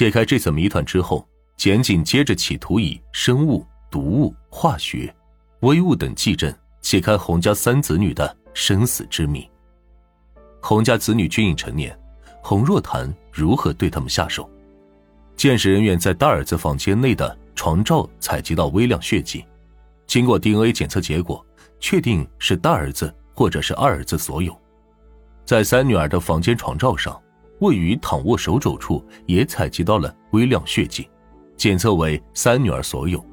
解开这层谜团之后，简警接着企图以生物、毒物、化学、微物等技阵解开洪家三子女的生死之谜。洪家子女均已成年，洪若潭如何对他们下手？鉴识人员在大儿子房间内的床罩采集到微量血迹，经过 DNA 检测结果，确定是大儿子或者是二儿子所有。在三女儿的房间床罩上，位于躺卧手肘处也采集到了微量血迹，检测为三女儿所有。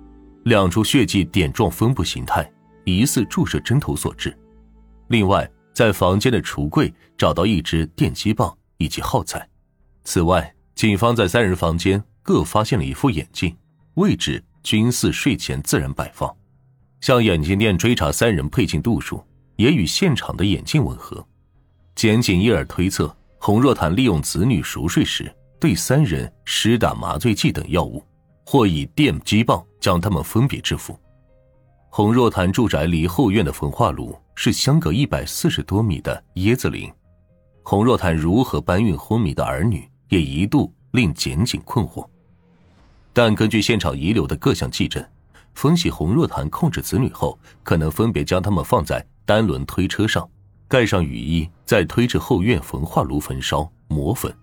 两处血迹点状分布形态疑似注射针头所致。另外，在房间的橱柜找到一支电击棒以及耗材。此外，警方在三人房间各发现了一副眼镜，位置均似睡前自然摆放。向眼镜店追查三人配镜度数，也与现场的眼镜吻合。检警一耳推测，洪若潭利用子女熟睡时对三人施打麻醉剂等药物，或以电击棒将他们分别制服。洪若潭住宅离后院的焚化炉。是相隔一百四十多米的椰子林，洪若潭如何搬运昏迷的儿女，也一度令检警困惑。但根据现场遗留的各项迹证，分析洪若潭控制子女后，可能分别将他们放在单轮推车上，盖上雨衣，再推至后院焚化炉焚烧磨粉。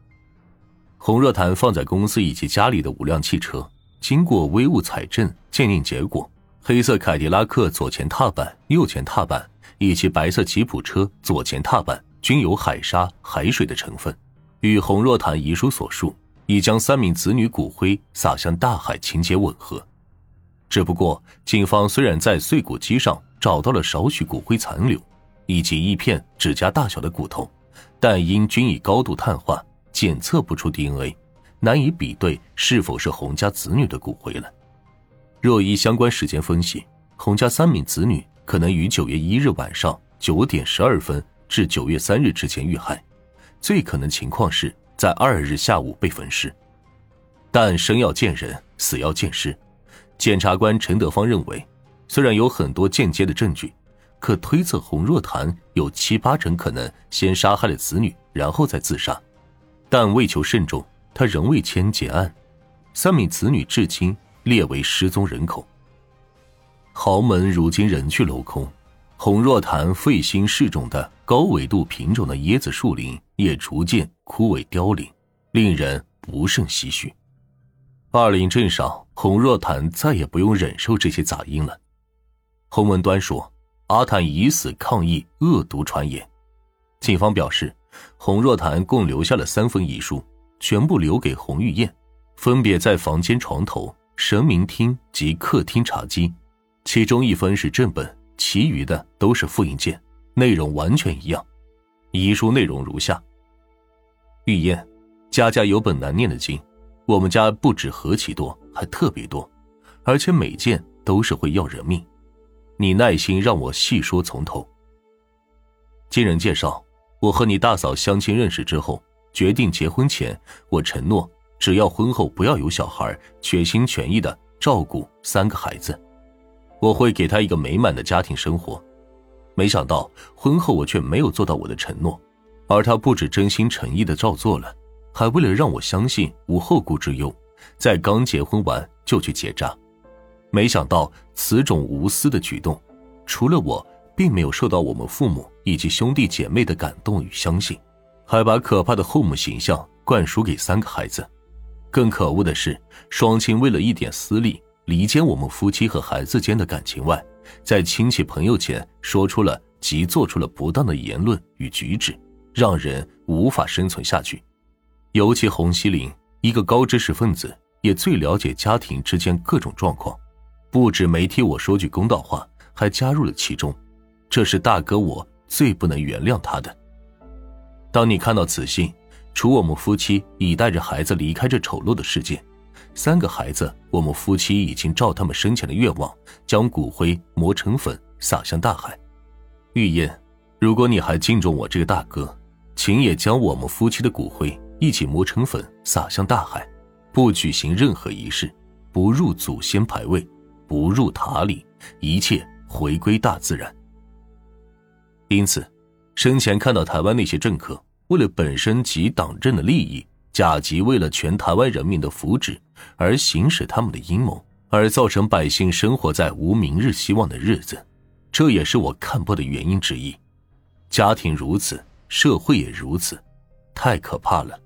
洪若潭放在公司以及家里的五辆汽车，经过微物采证鉴定结果，黑色凯迪拉克左前踏板、右前踏板。以及白色吉普车左前踏板均有海沙、海水的成分，与洪若潭遗书所述已将三名子女骨灰撒向大海情节吻合。只不过，警方虽然在碎骨机上找到了少许骨灰残留，以及一片指甲大小的骨头，但因均已高度碳化，检测不出 DNA，难以比对是否是洪家子女的骨灰了。若依相关时间分析，洪家三名子女。可能于九月一日晚上九点十二分至九月三日之前遇害，最可能情况是在二日下午被焚尸。但生要见人，死要见尸。检察官陈德芳认为，虽然有很多间接的证据，可推测洪若潭有七八成可能先杀害了子女，然后再自杀。但为求慎重，他仍未签结案。三名子女至今列为失踪人口。豪门如今人去楼空，洪若潭费心试种的高纬度品种的椰子树林也逐渐枯萎凋零，令人不胜唏嘘。二林镇上，洪若潭再也不用忍受这些杂音了。洪文端说：“阿坦以死，抗议恶毒传言。”警方表示，洪若潭共留下了三封遗书，全部留给洪玉燕，分别在房间床头、神明厅及客厅茶几。其中一封是正本，其余的都是复印件，内容完全一样。遗书内容如下：玉燕，家家有本难念的经，我们家不止何其多，还特别多，而且每件都是会要人命。你耐心让我细说从头。经人介绍，我和你大嫂相亲认识之后，决定结婚前，我承诺只要婚后不要有小孩，全心全意的照顾三个孩子。我会给他一个美满的家庭生活，没想到婚后我却没有做到我的承诺，而他不止真心诚意的照做了，还为了让我相信无后顾之忧，在刚结婚完就去结扎。没想到此种无私的举动，除了我，并没有受到我们父母以及兄弟姐妹的感动与相信，还把可怕的后母形象灌输给三个孩子。更可恶的是，双亲为了一点私利。离间我们夫妻和孩子间的感情外，在亲戚朋友前说出了及做出了不当的言论与举止，让人无法生存下去。尤其洪锡林，一个高知识分子，也最了解家庭之间各种状况，不止没替我说句公道话，还加入了其中。这是大哥我最不能原谅他的。当你看到此信，除我们夫妻已带着孩子离开这丑陋的世界。三个孩子，我们夫妻已经照他们生前的愿望，将骨灰磨成粉，撒向大海。玉燕，如果你还敬重我这个大哥，请也将我们夫妻的骨灰一起磨成粉，撒向大海，不举行任何仪式，不入祖先牌位，不入塔里，一切回归大自然。因此，生前看到台湾那些政客为了本身及党政的利益。甲级为了全台湾人民的福祉而行使他们的阴谋，而造成百姓生活在无明日希望的日子，这也是我看破的原因之一。家庭如此，社会也如此，太可怕了。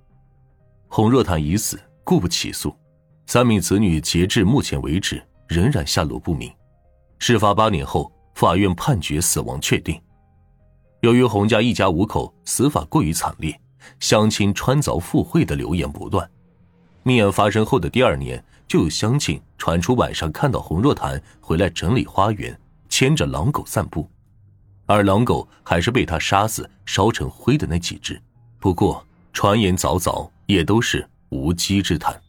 洪若潭已死，故不起诉。三名子女截至目前为止仍然下落不明。事发八年后，法院判决死亡确定。由于洪家一家五口死法过于惨烈，乡亲穿凿附会的流言不断。命案发生后的第二年，就有乡亲传出晚上看到洪若潭回来整理花园，牵着狼狗散步，而狼狗还是被他杀死、烧成灰的那几只。不过传言凿凿，也都是无稽之谈。